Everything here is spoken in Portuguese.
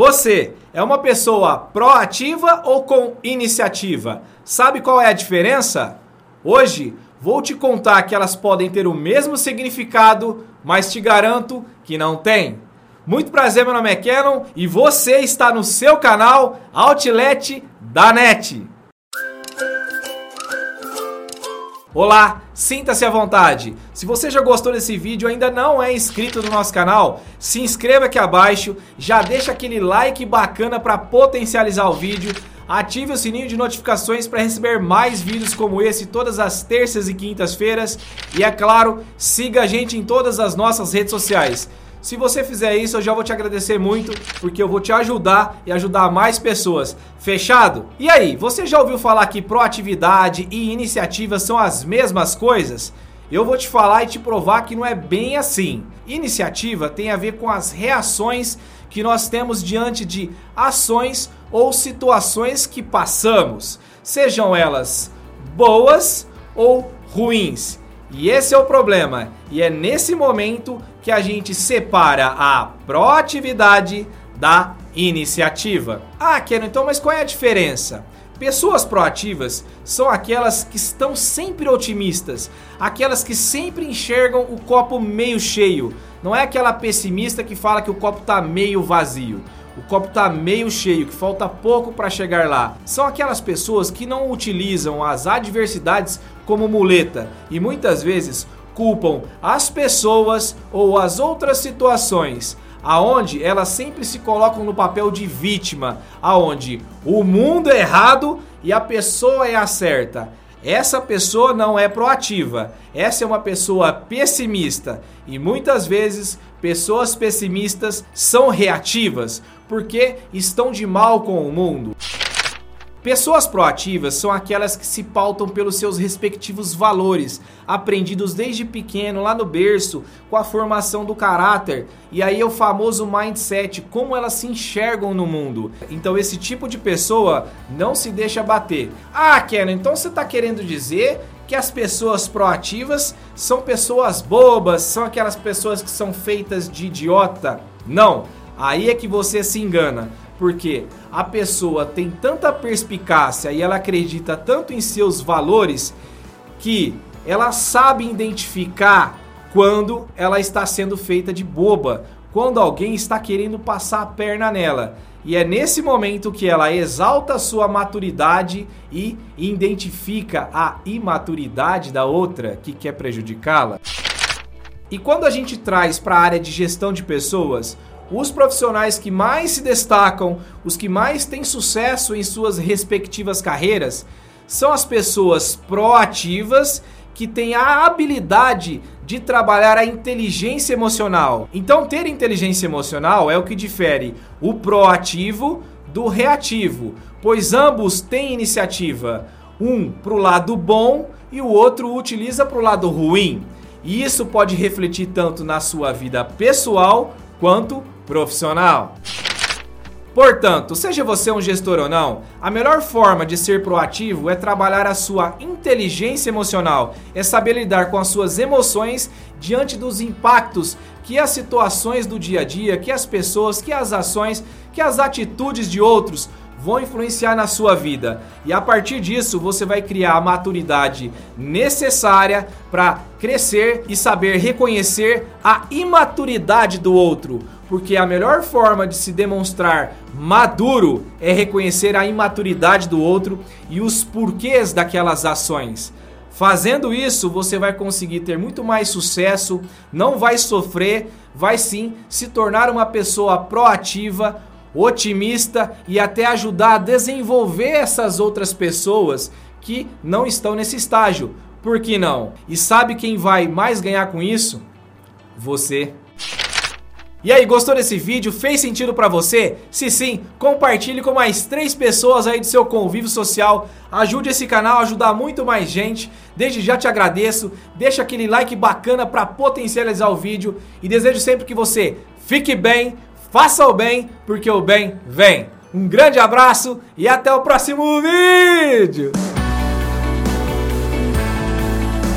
Você é uma pessoa proativa ou com iniciativa? Sabe qual é a diferença? Hoje vou te contar que elas podem ter o mesmo significado, mas te garanto que não tem. Muito prazer, meu nome é Canon e você está no seu canal Outlet da NET. Olá, sinta-se à vontade. Se você já gostou desse vídeo e ainda não é inscrito no nosso canal, se inscreva aqui abaixo, já deixa aquele like bacana para potencializar o vídeo, ative o sininho de notificações para receber mais vídeos como esse todas as terças e quintas-feiras e é claro, siga a gente em todas as nossas redes sociais. Se você fizer isso, eu já vou te agradecer muito, porque eu vou te ajudar e ajudar mais pessoas. Fechado? E aí, você já ouviu falar que proatividade e iniciativa são as mesmas coisas? Eu vou te falar e te provar que não é bem assim. Iniciativa tem a ver com as reações que nós temos diante de ações ou situações que passamos, sejam elas boas ou ruins. E esse é o problema. E é nesse momento que a gente separa a proatividade da iniciativa. Ah, Kenan, então, mas qual é a diferença? Pessoas proativas são aquelas que estão sempre otimistas, aquelas que sempre enxergam o copo meio cheio. Não é aquela pessimista que fala que o copo está meio vazio. O copo está meio cheio, que falta pouco para chegar lá. São aquelas pessoas que não utilizam as adversidades como muleta e muitas vezes culpam as pessoas ou as outras situações aonde elas sempre se colocam no papel de vítima, aonde o mundo é errado e a pessoa é a certa. Essa pessoa não é proativa, essa é uma pessoa pessimista e muitas vezes pessoas pessimistas são reativas porque estão de mal com o mundo. Pessoas proativas são aquelas que se pautam pelos seus respectivos valores, aprendidos desde pequeno, lá no berço, com a formação do caráter. E aí é o famoso mindset, como elas se enxergam no mundo. Então esse tipo de pessoa não se deixa bater. Ah, Kenan, então você está querendo dizer que as pessoas proativas são pessoas bobas, são aquelas pessoas que são feitas de idiota? Não, aí é que você se engana. Porque a pessoa tem tanta perspicácia e ela acredita tanto em seus valores que ela sabe identificar quando ela está sendo feita de boba, quando alguém está querendo passar a perna nela. E é nesse momento que ela exalta sua maturidade e identifica a imaturidade da outra que quer prejudicá-la. E quando a gente traz para a área de gestão de pessoas, os profissionais que mais se destacam, os que mais têm sucesso em suas respectivas carreiras, são as pessoas proativas que têm a habilidade de trabalhar a inteligência emocional. Então, ter inteligência emocional é o que difere o proativo do reativo, pois ambos têm iniciativa, um para o lado bom e o outro utiliza para o lado ruim. E isso pode refletir tanto na sua vida pessoal quanto profissional. Portanto, seja você um gestor ou não, a melhor forma de ser proativo é trabalhar a sua inteligência emocional, é saber lidar com as suas emoções diante dos impactos que as situações do dia a dia, que as pessoas, que as ações, que as atitudes de outros vão influenciar na sua vida. E a partir disso, você vai criar a maturidade necessária para crescer e saber reconhecer a imaturidade do outro porque a melhor forma de se demonstrar maduro é reconhecer a imaturidade do outro e os porquês daquelas ações. Fazendo isso, você vai conseguir ter muito mais sucesso, não vai sofrer, vai sim se tornar uma pessoa proativa, otimista e até ajudar a desenvolver essas outras pessoas que não estão nesse estágio. Por que não? E sabe quem vai mais ganhar com isso? Você. E aí, gostou desse vídeo? Fez sentido para você? Se sim, compartilhe com mais três pessoas aí do seu convívio social. Ajude esse canal a ajudar muito mais gente. Desde já te agradeço. Deixa aquele like bacana para potencializar o vídeo e desejo sempre que você fique bem, faça o bem, porque o bem vem. Um grande abraço e até o próximo vídeo.